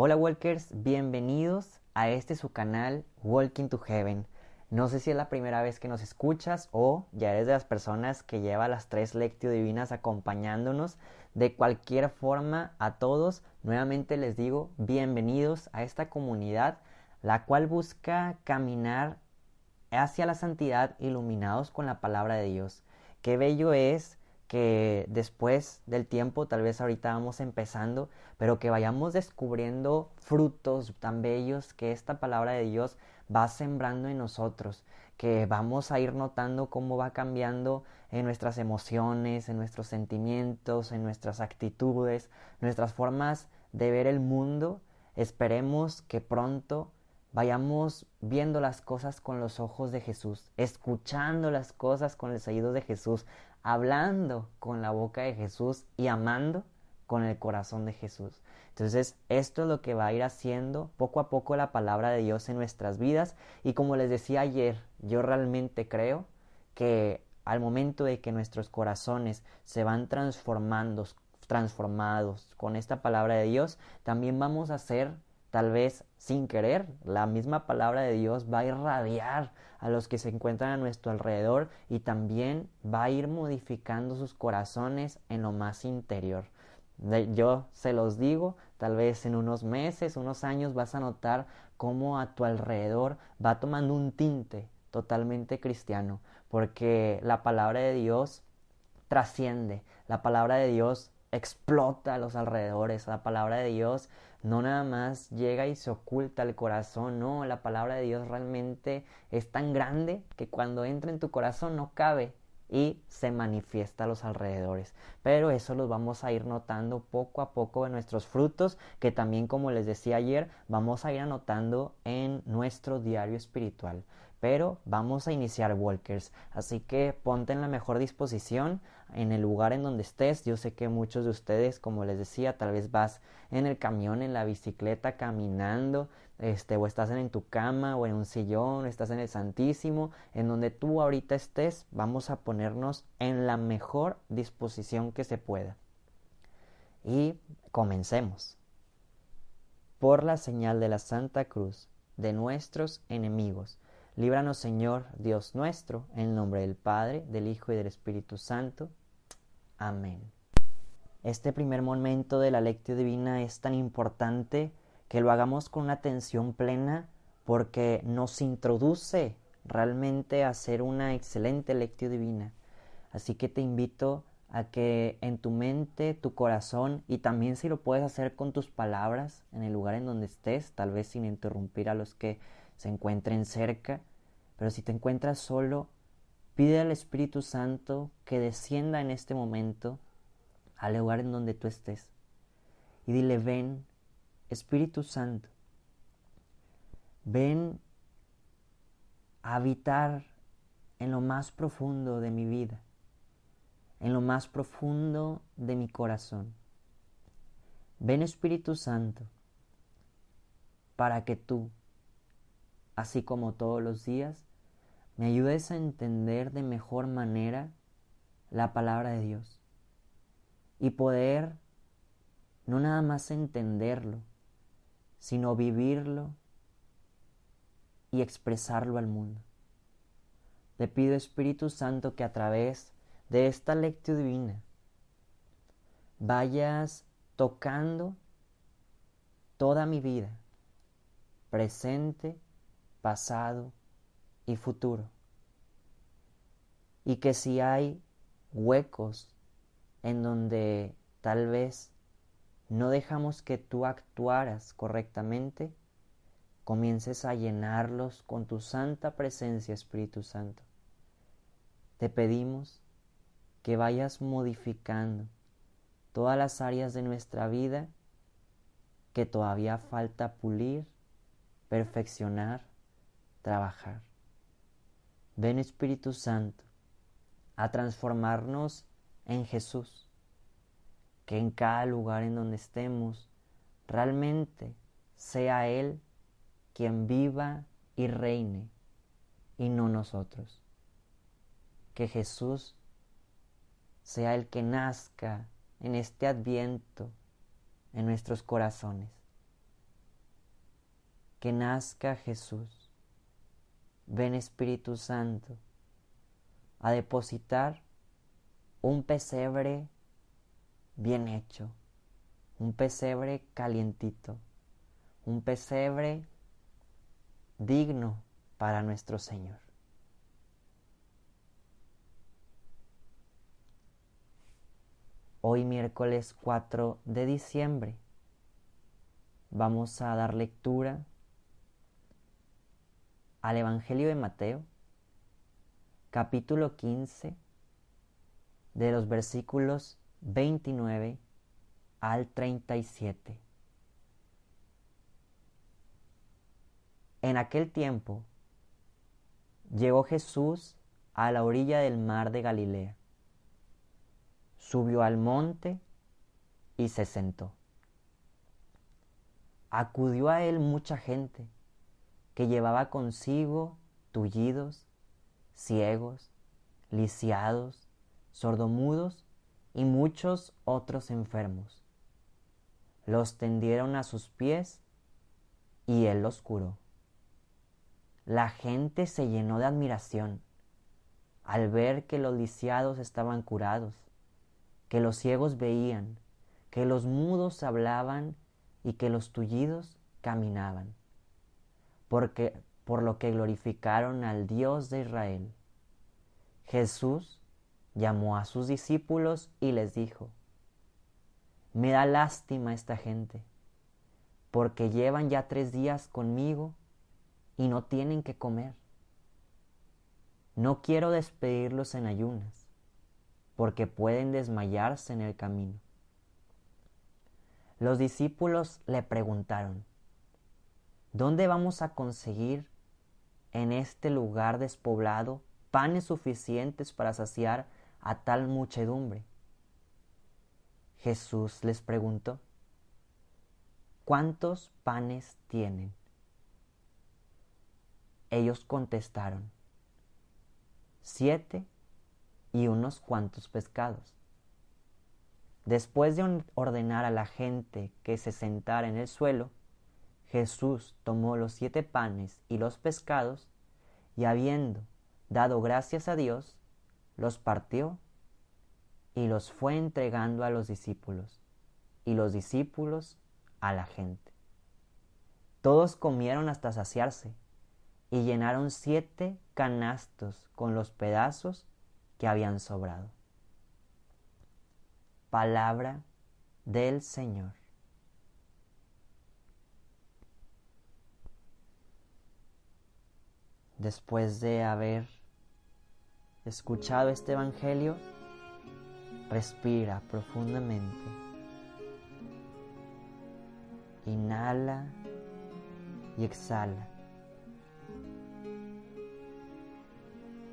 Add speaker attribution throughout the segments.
Speaker 1: Hola Walkers, bienvenidos a este su canal Walking to Heaven. No sé si es la primera vez que nos escuchas o ya eres de las personas que lleva las tres lectio divinas acompañándonos. De cualquier forma, a todos nuevamente les digo bienvenidos a esta comunidad, la cual busca caminar hacia la santidad iluminados con la palabra de Dios. Qué bello es que después del tiempo, tal vez ahorita vamos empezando, pero que vayamos descubriendo frutos tan bellos que esta palabra de Dios va sembrando en nosotros, que vamos a ir notando cómo va cambiando en nuestras emociones, en nuestros sentimientos, en nuestras actitudes, nuestras formas de ver el mundo. Esperemos que pronto vayamos viendo las cosas con los ojos de Jesús, escuchando las cosas con los oídos de Jesús, hablando con la boca de Jesús y amando con el corazón de Jesús. Entonces, esto es lo que va a ir haciendo poco a poco la palabra de Dios en nuestras vidas. Y como les decía ayer, yo realmente creo que al momento de que nuestros corazones se van transformando, transformados con esta palabra de Dios, también vamos a ser tal vez sin querer, la misma palabra de Dios va a irradiar a los que se encuentran a nuestro alrededor y también va a ir modificando sus corazones en lo más interior. Yo se los digo, tal vez en unos meses, unos años vas a notar cómo a tu alrededor va tomando un tinte totalmente cristiano, porque la palabra de Dios trasciende, la palabra de Dios explota a los alrededores, la palabra de Dios no nada más llega y se oculta el corazón, no, la palabra de Dios realmente es tan grande que cuando entra en tu corazón no cabe y se manifiesta a los alrededores. Pero eso lo vamos a ir notando poco a poco en nuestros frutos, que también como les decía ayer, vamos a ir anotando en nuestro diario espiritual. Pero vamos a iniciar Walkers, así que ponte en la mejor disposición en el lugar en donde estés. Yo sé que muchos de ustedes, como les decía, tal vez vas en el camión, en la bicicleta, caminando, este, o estás en tu cama o en un sillón, estás en el Santísimo, en donde tú ahorita estés, vamos a ponernos en la mejor disposición que se pueda. Y comencemos. Por la señal de la Santa Cruz de nuestros enemigos, líbranos Señor Dios nuestro, en nombre del Padre, del Hijo y del Espíritu Santo. Amén. Este primer momento de la lectio divina es tan importante que lo hagamos con una atención plena porque nos introduce realmente a hacer una excelente lectio divina. Así que te invito a que en tu mente, tu corazón y también si lo puedes hacer con tus palabras en el lugar en donde estés, tal vez sin interrumpir a los que se encuentren cerca, pero si te encuentras solo, pide al Espíritu Santo que descienda en este momento al lugar en donde tú estés y dile, ven, Espíritu Santo, ven a habitar en lo más profundo de mi vida, en lo más profundo de mi corazón. Ven Espíritu Santo, para que tú, así como todos los días, me ayudes a entender de mejor manera la palabra de Dios y poder no nada más entenderlo, sino vivirlo y expresarlo al mundo. Te pido Espíritu Santo que a través de esta lectura divina vayas tocando toda mi vida, presente, pasado y futuro. Y que si hay huecos en donde tal vez no dejamos que tú actuaras correctamente, comiences a llenarlos con tu santa presencia, Espíritu Santo. Te pedimos que vayas modificando todas las áreas de nuestra vida que todavía falta pulir, perfeccionar, trabajar. Ven Espíritu Santo a transformarnos en Jesús, que en cada lugar en donde estemos realmente sea Él quien viva y reine y no nosotros. Que Jesús sea el que nazca en este adviento en nuestros corazones. Que nazca Jesús. Ven Espíritu Santo a depositar un pesebre bien hecho, un pesebre calientito, un pesebre digno para nuestro Señor. Hoy miércoles 4 de diciembre vamos a dar lectura al Evangelio de Mateo, capítulo 15, de los versículos 29 al 37. En aquel tiempo llegó Jesús a la orilla del mar de Galilea subió al monte y se sentó. Acudió a él mucha gente que llevaba consigo tullidos, ciegos, lisiados, sordomudos y muchos otros enfermos. Los tendieron a sus pies y él los curó. La gente se llenó de admiración al ver que los lisiados estaban curados que los ciegos veían, que los mudos hablaban y que los tullidos caminaban, porque por lo que glorificaron al Dios de Israel. Jesús llamó a sus discípulos y les dijo, Me da lástima esta gente, porque llevan ya tres días conmigo y no tienen que comer. No quiero despedirlos en ayunas porque pueden desmayarse en el camino. Los discípulos le preguntaron, ¿dónde vamos a conseguir en este lugar despoblado panes suficientes para saciar a tal muchedumbre? Jesús les preguntó, ¿cuántos panes tienen? Ellos contestaron, siete y unos cuantos pescados. Después de ordenar a la gente que se sentara en el suelo, Jesús tomó los siete panes y los pescados, y habiendo dado gracias a Dios, los partió y los fue entregando a los discípulos, y los discípulos a la gente. Todos comieron hasta saciarse, y llenaron siete canastos con los pedazos que habían sobrado. Palabra del Señor. Después de haber escuchado este Evangelio, respira profundamente. Inhala y exhala.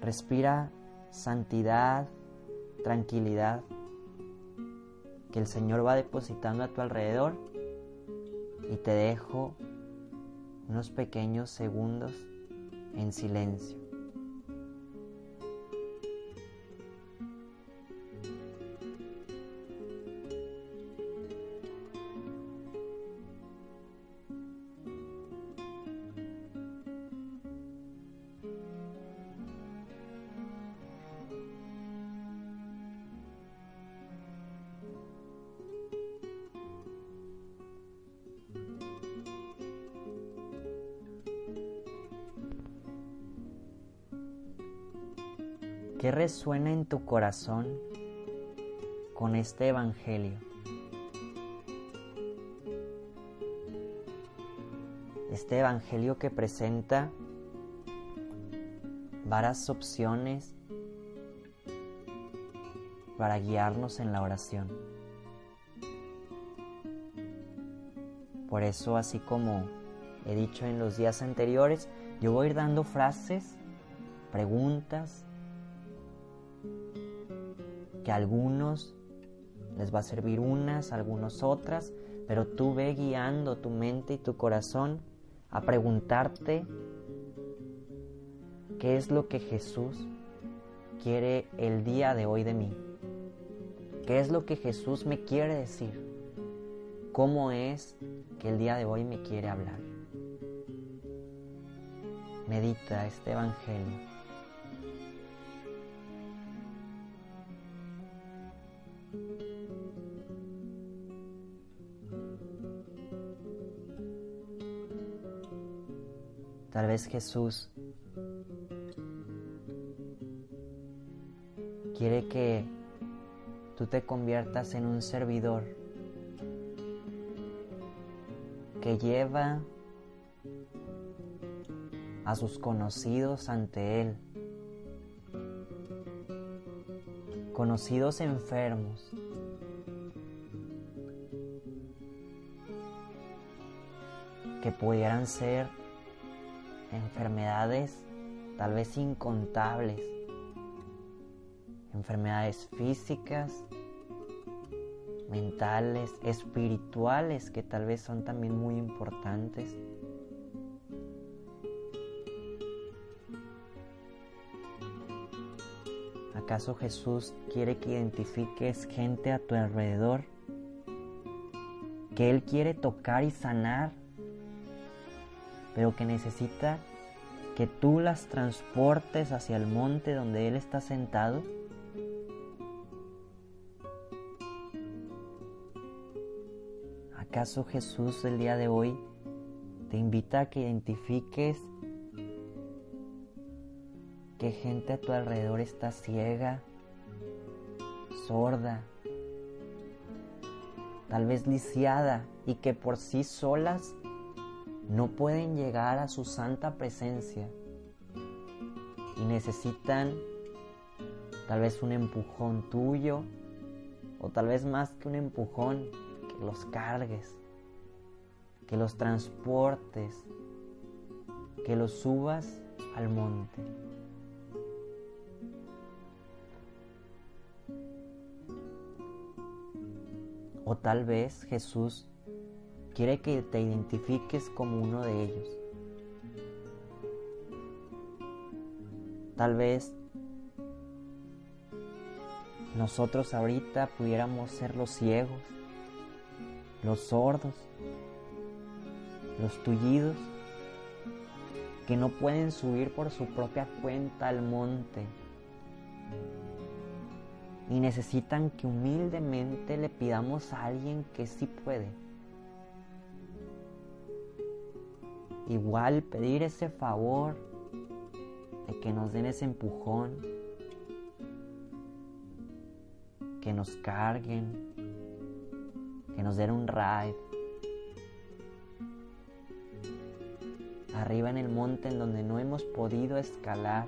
Speaker 1: Respira santidad, tranquilidad que el Señor va depositando a tu alrededor y te dejo unos pequeños segundos en silencio. Resuena en tu corazón con este Evangelio? Este Evangelio que presenta varias opciones para guiarnos en la oración. Por eso, así como he dicho en los días anteriores, yo voy a ir dando frases, preguntas, que a algunos les va a servir unas, a algunos otras, pero tú ve guiando tu mente y tu corazón a preguntarte qué es lo que Jesús quiere el día de hoy de mí. ¿Qué es lo que Jesús me quiere decir? ¿Cómo es que el día de hoy me quiere hablar? Medita este Evangelio. Tal vez Jesús quiere que tú te conviertas en un servidor que lleva a sus conocidos ante Él, conocidos enfermos, que pudieran ser enfermedades tal vez incontables, enfermedades físicas, mentales, espirituales, que tal vez son también muy importantes. ¿Acaso Jesús quiere que identifiques gente a tu alrededor? Que Él quiere tocar y sanar pero que necesita que tú las transportes hacia el monte donde Él está sentado. ¿Acaso Jesús el día de hoy te invita a que identifiques que gente a tu alrededor está ciega, sorda, tal vez lisiada y que por sí solas no pueden llegar a su santa presencia y necesitan tal vez un empujón tuyo o tal vez más que un empujón, que los cargues, que los transportes, que los subas al monte. O tal vez Jesús quiere que te identifiques como uno de ellos. Tal vez nosotros ahorita pudiéramos ser los ciegos, los sordos, los tullidos, que no pueden subir por su propia cuenta al monte y necesitan que humildemente le pidamos a alguien que sí puede igual pedir ese favor de que nos den ese empujón, que nos carguen, que nos den un ride. Arriba en el monte en donde no hemos podido escalar,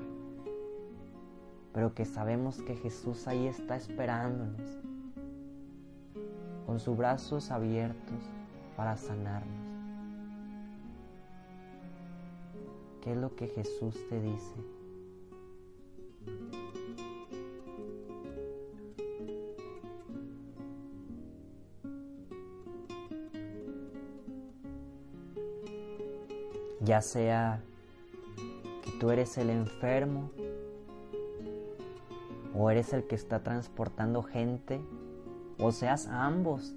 Speaker 1: pero que sabemos que Jesús ahí está esperándonos, con sus brazos abiertos para sanarnos. ¿Qué es lo que Jesús te dice? Ya sea que tú eres el enfermo o eres el que está transportando gente o seas ambos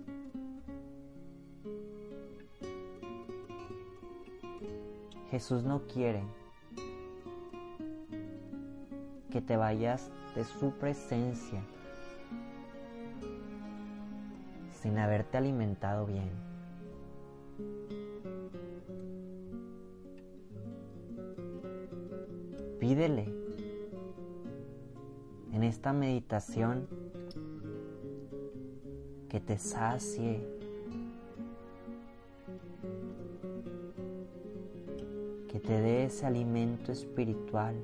Speaker 1: Jesús no quiere que te vayas de su presencia sin haberte alimentado bien. Pídele en esta meditación que te sacie te dé ese alimento espiritual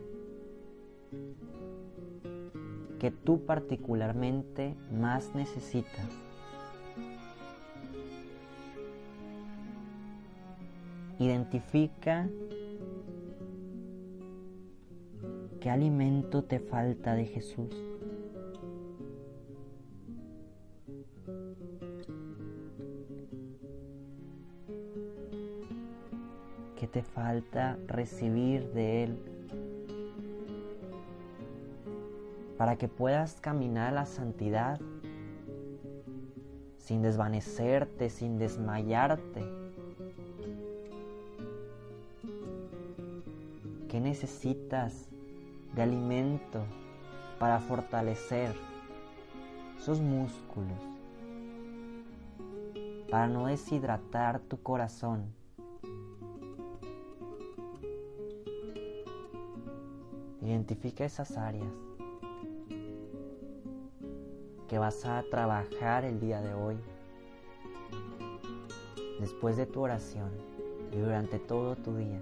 Speaker 1: que tú particularmente más necesitas. Identifica qué alimento te falta de Jesús. Recibir de Él? Para que puedas caminar a la santidad sin desvanecerte, sin desmayarte. ¿Qué necesitas de alimento para fortalecer sus músculos? Para no deshidratar tu corazón. Identifica esas áreas que vas a trabajar el día de hoy, después de tu oración y durante todo tu día.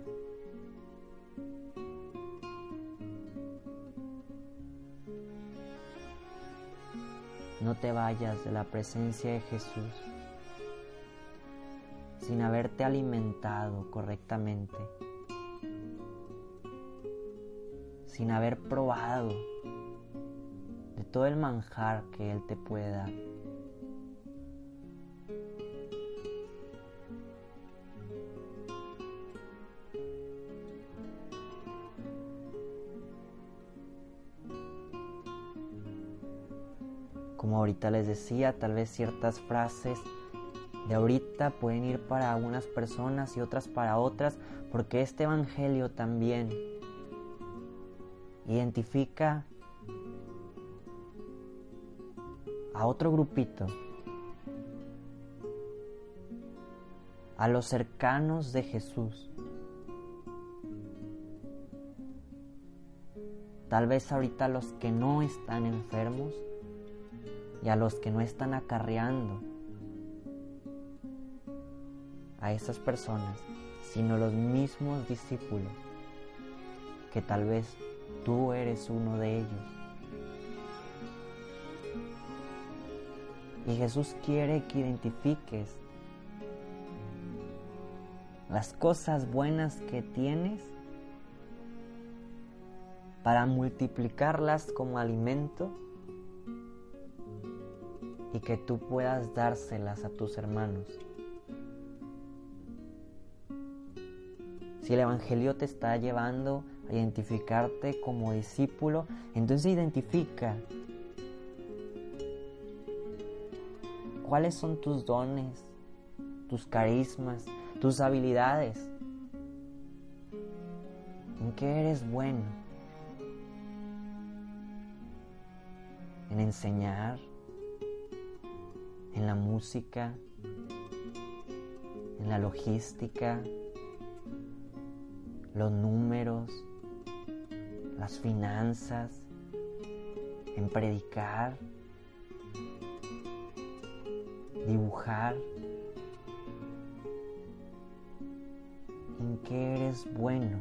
Speaker 1: No te vayas de la presencia de Jesús sin haberte alimentado correctamente, sin haber probado todo el manjar que Él te puede dar. Como ahorita les decía, tal vez ciertas frases de ahorita pueden ir para unas personas y otras para otras, porque este Evangelio también identifica a otro grupito, a los cercanos de Jesús. Tal vez ahorita a los que no están enfermos y a los que no están acarreando a esas personas, sino los mismos discípulos, que tal vez tú eres uno de ellos. Y Jesús quiere que identifiques las cosas buenas que tienes para multiplicarlas como alimento y que tú puedas dárselas a tus hermanos. Si el Evangelio te está llevando identificarte como discípulo, entonces identifica ¿Cuáles son tus dones, tus carismas, tus habilidades? ¿En qué eres bueno? ¿En enseñar? ¿En la música? ¿En la logística? ¿Los números? ¿Las finanzas? ¿En predicar? dibujar, en qué eres bueno.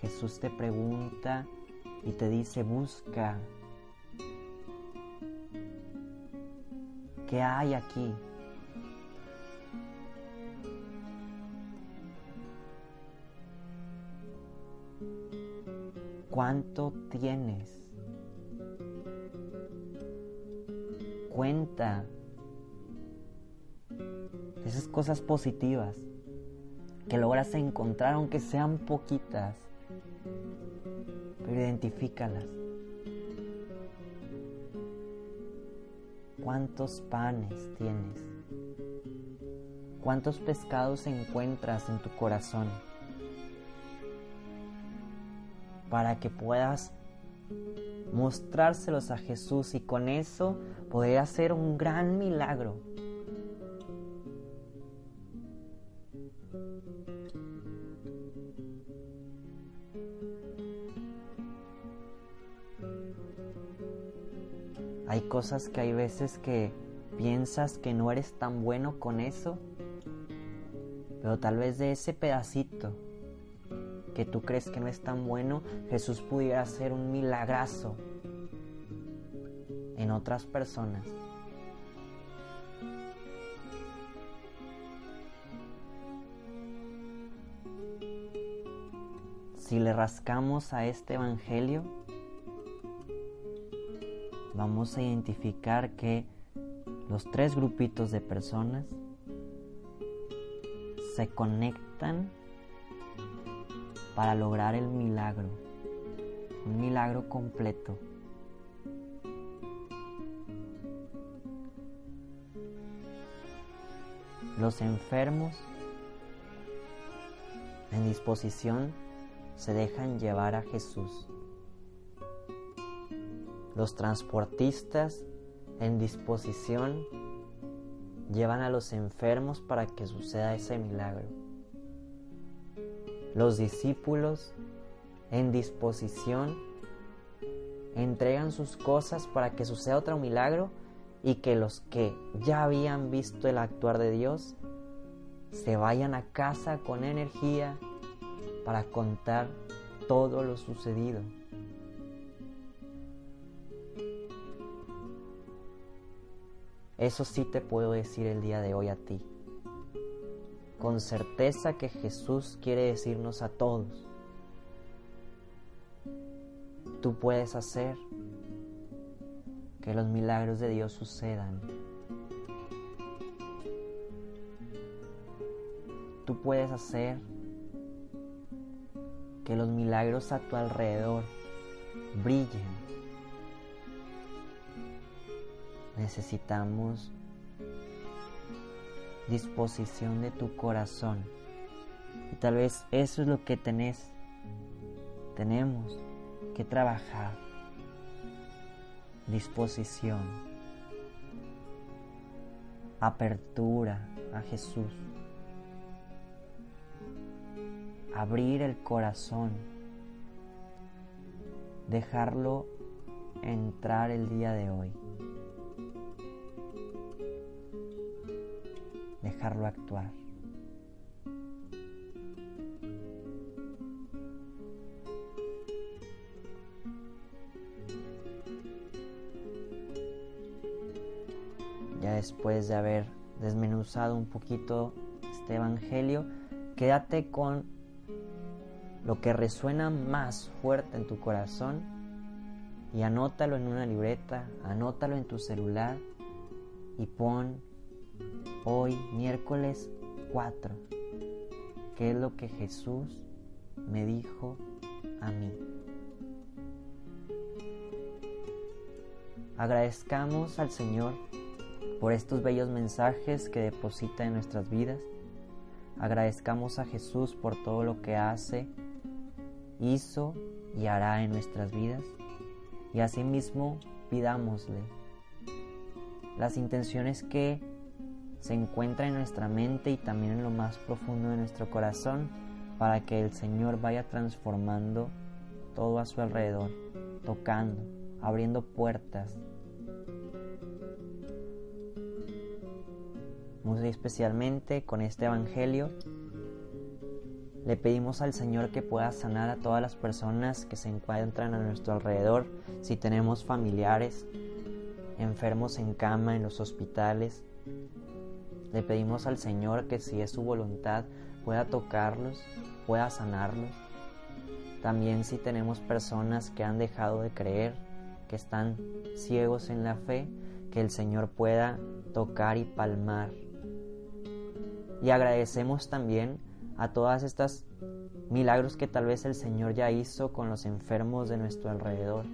Speaker 1: Jesús te pregunta y te dice, busca. ¿Qué hay aquí? ¿Cuánto tienes? cuenta esas cosas positivas que logras encontrar, aunque sean poquitas, pero identifícalas. ¿Cuántos panes tienes? ¿Cuántos pescados encuentras en tu corazón? Para que puedas mostrárselos a Jesús y con eso poder hacer un gran milagro. Hay cosas que hay veces que piensas que no eres tan bueno con eso, pero tal vez de ese pedacito que tú crees que no es tan bueno, Jesús pudiera ser un milagrazo en otras personas. Si le rascamos a este Evangelio, vamos a identificar que los tres grupitos de personas se conectan para lograr el milagro, un milagro completo. Los enfermos en disposición se dejan llevar a Jesús. Los transportistas en disposición llevan a los enfermos para que suceda ese milagro. Los discípulos en disposición entregan sus cosas para que suceda otro milagro y que los que ya habían visto el actuar de Dios se vayan a casa con energía para contar todo lo sucedido. Eso sí te puedo decir el día de hoy a ti. Con certeza que Jesús quiere decirnos a todos, tú puedes hacer que los milagros de Dios sucedan. Tú puedes hacer que los milagros a tu alrededor brillen. Necesitamos disposición de tu corazón. Y tal vez eso es lo que tenés. Tenemos que trabajar. Disposición. Apertura a Jesús abrir el corazón, dejarlo entrar el día de hoy, dejarlo actuar. Ya después de haber desmenuzado un poquito este Evangelio, quédate con lo que resuena más fuerte en tu corazón y anótalo en una libreta, anótalo en tu celular y pon hoy miércoles 4, ¿qué es lo que Jesús me dijo a mí? Agradezcamos al Señor por estos bellos mensajes que deposita en nuestras vidas. Agradezcamos a Jesús por todo lo que hace hizo y hará en nuestras vidas y asimismo pidámosle las intenciones que se encuentran en nuestra mente y también en lo más profundo de nuestro corazón para que el Señor vaya transformando todo a su alrededor, tocando, abriendo puertas. Muy especialmente con este Evangelio le pedimos al Señor que pueda sanar a todas las personas que se encuentran a nuestro alrededor, si tenemos familiares enfermos en cama en los hospitales. Le pedimos al Señor que si es su voluntad pueda tocarlos, pueda sanarlos. También si tenemos personas que han dejado de creer, que están ciegos en la fe, que el Señor pueda tocar y palmar. Y agradecemos también a todas estas milagros que tal vez el Señor ya hizo con los enfermos de nuestro alrededor,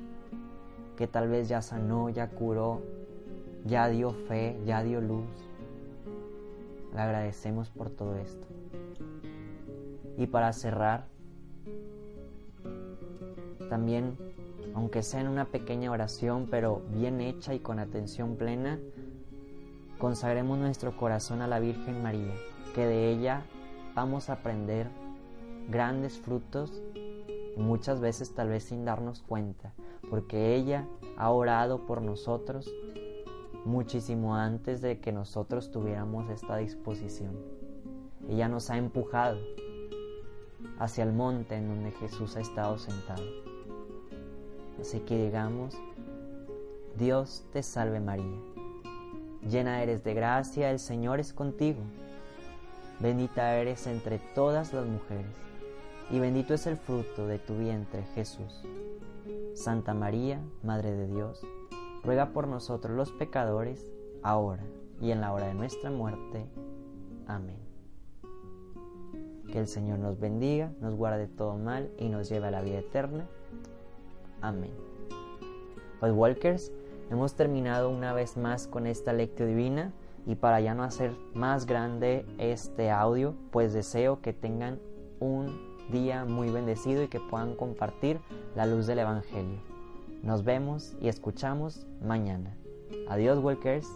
Speaker 1: que tal vez ya sanó, ya curó, ya dio fe, ya dio luz. Le agradecemos por todo esto. Y para cerrar, también, aunque sea en una pequeña oración, pero bien hecha y con atención plena, consagremos nuestro corazón a la Virgen María, que de ella vamos a aprender grandes frutos muchas veces tal vez sin darnos cuenta, porque ella ha orado por nosotros muchísimo antes de que nosotros tuviéramos esta disposición. Ella nos ha empujado hacia el monte en donde Jesús ha estado sentado. Así que digamos, Dios te salve María, llena eres de gracia, el Señor es contigo Bendita eres entre todas las mujeres, y bendito es el fruto de tu vientre, Jesús. Santa María, Madre de Dios, ruega por nosotros los pecadores, ahora y en la hora de nuestra muerte. Amén. Que el Señor nos bendiga, nos guarde todo mal y nos lleve a la vida eterna. Amén. Pues Walkers, hemos terminado una vez más con esta lectura divina y para ya no hacer más grande este audio, pues deseo que tengan un día muy bendecido y que puedan compartir la luz del Evangelio. Nos vemos y escuchamos mañana. Adiós, Walkers.